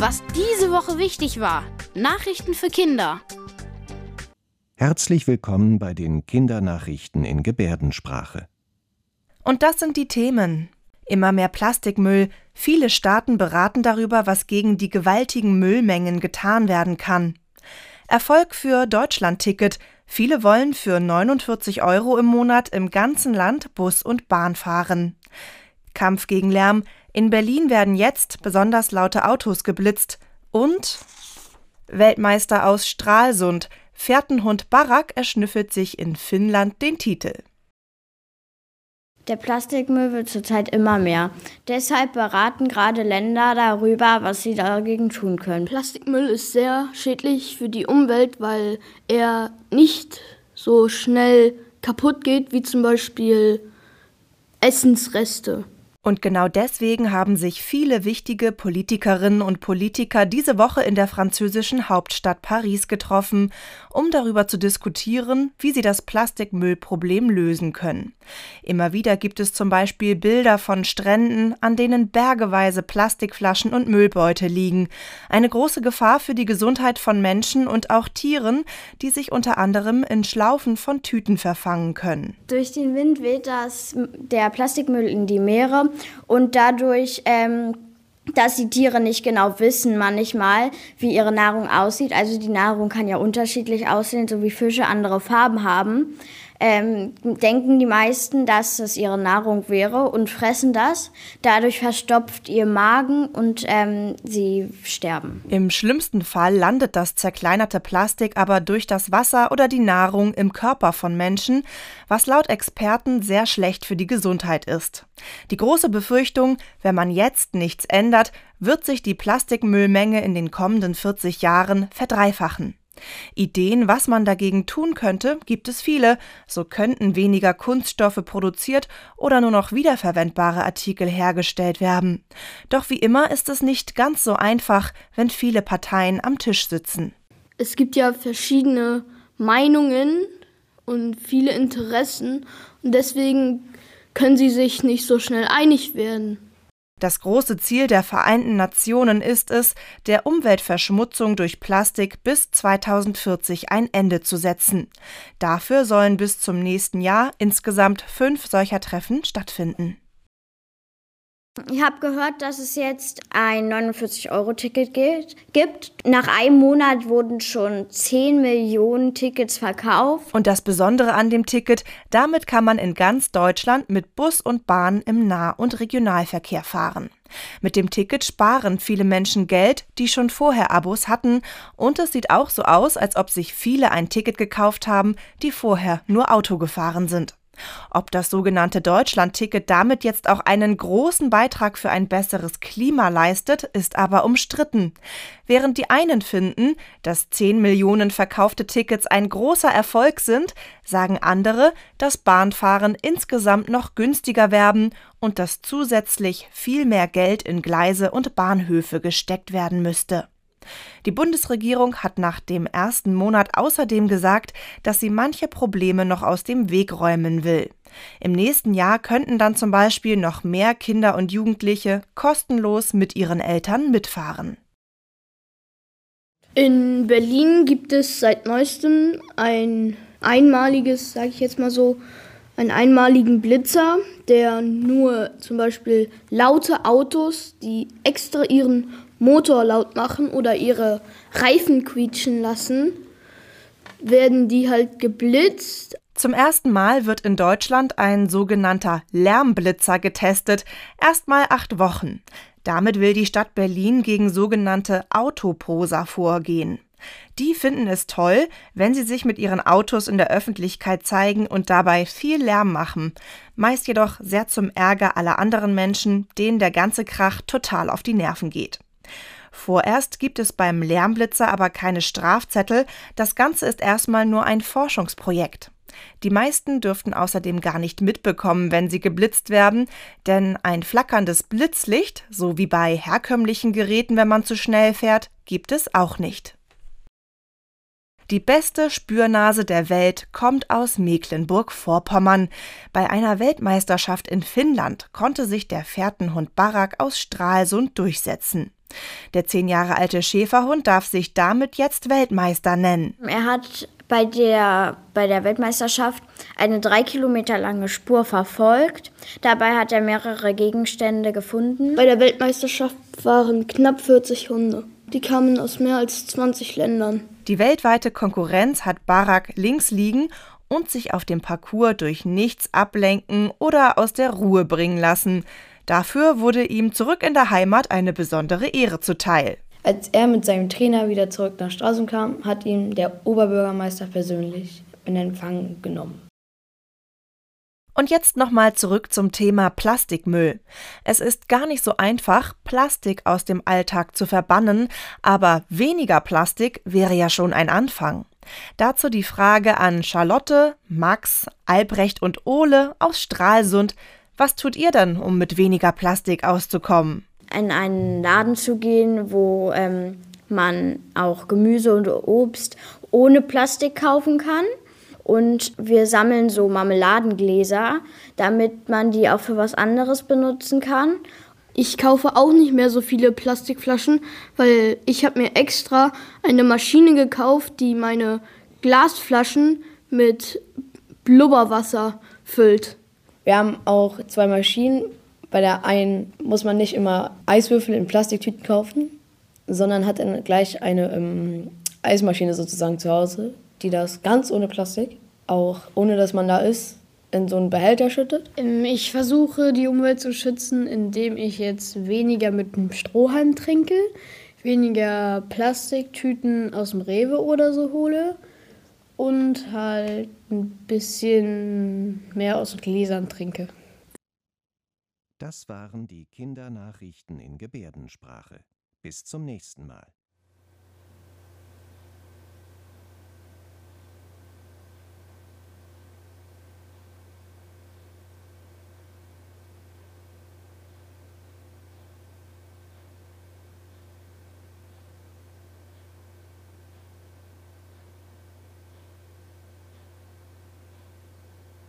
Was diese Woche wichtig war. Nachrichten für Kinder. Herzlich willkommen bei den Kindernachrichten in Gebärdensprache. Und das sind die Themen. Immer mehr Plastikmüll. Viele Staaten beraten darüber, was gegen die gewaltigen Müllmengen getan werden kann. Erfolg für Deutschland-Ticket. Viele wollen für 49 Euro im Monat im ganzen Land Bus und Bahn fahren. Kampf gegen Lärm. In Berlin werden jetzt besonders laute Autos geblitzt. Und Weltmeister aus Stralsund. Fährtenhund Barak erschnüffelt sich in Finnland den Titel. Der Plastikmüll wird zurzeit immer mehr. Deshalb beraten gerade Länder darüber, was sie dagegen tun können. Plastikmüll ist sehr schädlich für die Umwelt, weil er nicht so schnell kaputt geht wie zum Beispiel Essensreste. Und genau deswegen haben sich viele wichtige Politikerinnen und Politiker diese Woche in der französischen Hauptstadt Paris getroffen, um darüber zu diskutieren, wie sie das Plastikmüllproblem lösen können. Immer wieder gibt es zum Beispiel Bilder von Stränden, an denen bergeweise Plastikflaschen und Müllbeute liegen. Eine große Gefahr für die Gesundheit von Menschen und auch Tieren, die sich unter anderem in Schlaufen von Tüten verfangen können. Durch den Wind weht das, der Plastikmüll in die Meere und dadurch, ähm, dass die Tiere nicht genau wissen manchmal, wie ihre Nahrung aussieht. Also die Nahrung kann ja unterschiedlich aussehen, so wie Fische andere Farben haben ähm, denken die meisten, dass es ihre Nahrung wäre und fressen das. Dadurch verstopft ihr Magen und ähm, sie sterben. Im schlimmsten Fall landet das zerkleinerte Plastik aber durch das Wasser oder die Nahrung im Körper von Menschen, was laut Experten sehr schlecht für die Gesundheit ist. Die große Befürchtung, wenn man jetzt nichts ändert, wird sich die Plastikmüllmenge in den kommenden 40 Jahren verdreifachen. Ideen, was man dagegen tun könnte, gibt es viele. So könnten weniger Kunststoffe produziert oder nur noch wiederverwendbare Artikel hergestellt werden. Doch wie immer ist es nicht ganz so einfach, wenn viele Parteien am Tisch sitzen. Es gibt ja verschiedene Meinungen und viele Interessen und deswegen können sie sich nicht so schnell einig werden. Das große Ziel der Vereinten Nationen ist es, der Umweltverschmutzung durch Plastik bis 2040 ein Ende zu setzen. Dafür sollen bis zum nächsten Jahr insgesamt fünf solcher Treffen stattfinden. Ich habe gehört, dass es jetzt ein 49-Euro-Ticket gibt. Nach einem Monat wurden schon 10 Millionen Tickets verkauft. Und das Besondere an dem Ticket, damit kann man in ganz Deutschland mit Bus und Bahn im Nah- und Regionalverkehr fahren. Mit dem Ticket sparen viele Menschen Geld, die schon vorher Abos hatten, und es sieht auch so aus, als ob sich viele ein Ticket gekauft haben, die vorher nur Auto gefahren sind. Ob das sogenannte Deutschland-Ticket damit jetzt auch einen großen Beitrag für ein besseres Klima leistet, ist aber umstritten. Während die einen finden, dass 10 Millionen verkaufte Tickets ein großer Erfolg sind, sagen andere, dass Bahnfahren insgesamt noch günstiger werden und dass zusätzlich viel mehr Geld in Gleise und Bahnhöfe gesteckt werden müsste. Die Bundesregierung hat nach dem ersten Monat außerdem gesagt, dass sie manche Probleme noch aus dem Weg räumen will. Im nächsten Jahr könnten dann zum Beispiel noch mehr Kinder und Jugendliche kostenlos mit ihren Eltern mitfahren. In Berlin gibt es seit neuestem ein einmaliges, sage ich jetzt mal so, einen einmaligen Blitzer, der nur zum Beispiel laute Autos, die extra ihren Motor laut machen oder ihre Reifen quietschen lassen, werden die halt geblitzt. Zum ersten Mal wird in Deutschland ein sogenannter Lärmblitzer getestet, erstmal acht Wochen. Damit will die Stadt Berlin gegen sogenannte Autoposer vorgehen. Die finden es toll, wenn sie sich mit ihren Autos in der Öffentlichkeit zeigen und dabei viel Lärm machen, meist jedoch sehr zum Ärger aller anderen Menschen, denen der ganze Krach total auf die Nerven geht. Vorerst gibt es beim Lärmblitzer aber keine Strafzettel, das Ganze ist erstmal nur ein Forschungsprojekt. Die meisten dürften außerdem gar nicht mitbekommen, wenn sie geblitzt werden, denn ein flackerndes Blitzlicht, so wie bei herkömmlichen Geräten, wenn man zu schnell fährt, gibt es auch nicht. Die beste Spürnase der Welt kommt aus Mecklenburg-Vorpommern. Bei einer Weltmeisterschaft in Finnland konnte sich der Fährtenhund Barak aus Stralsund durchsetzen. Der zehn Jahre alte Schäferhund darf sich damit jetzt Weltmeister nennen. Er hat bei der, bei der Weltmeisterschaft eine drei Kilometer lange Spur verfolgt. Dabei hat er mehrere Gegenstände gefunden. Bei der Weltmeisterschaft waren knapp 40 Hunde. Die kamen aus mehr als 20 Ländern. Die weltweite Konkurrenz hat Barak links liegen und sich auf dem Parcours durch nichts ablenken oder aus der Ruhe bringen lassen. Dafür wurde ihm zurück in der Heimat eine besondere Ehre zuteil. Als er mit seinem Trainer wieder zurück nach Straße kam, hat ihn der Oberbürgermeister persönlich in Empfang genommen. Und jetzt nochmal zurück zum Thema Plastikmüll. Es ist gar nicht so einfach, Plastik aus dem Alltag zu verbannen, aber weniger Plastik wäre ja schon ein Anfang. Dazu die Frage an Charlotte, Max, Albrecht und Ole aus Stralsund. Was tut ihr denn, um mit weniger Plastik auszukommen? In einen Laden zu gehen, wo ähm, man auch Gemüse und Obst ohne Plastik kaufen kann. Und wir sammeln so Marmeladengläser, damit man die auch für was anderes benutzen kann. Ich kaufe auch nicht mehr so viele Plastikflaschen, weil ich habe mir extra eine Maschine gekauft, die meine Glasflaschen mit Blubberwasser füllt. Wir haben auch zwei Maschinen. Bei der einen muss man nicht immer Eiswürfel in Plastiktüten kaufen, sondern hat dann gleich eine ähm, Eismaschine sozusagen zu Hause, die das ganz ohne Plastik, auch ohne dass man da ist, in so einen Behälter schüttet? Ähm, ich versuche die Umwelt zu schützen, indem ich jetzt weniger mit einem Strohhalm trinke, weniger Plastiktüten aus dem Rewe oder so hole und halt ein bisschen mehr aus Gläsern trinke. Das waren die Kindernachrichten in Gebärdensprache. Bis zum nächsten Mal.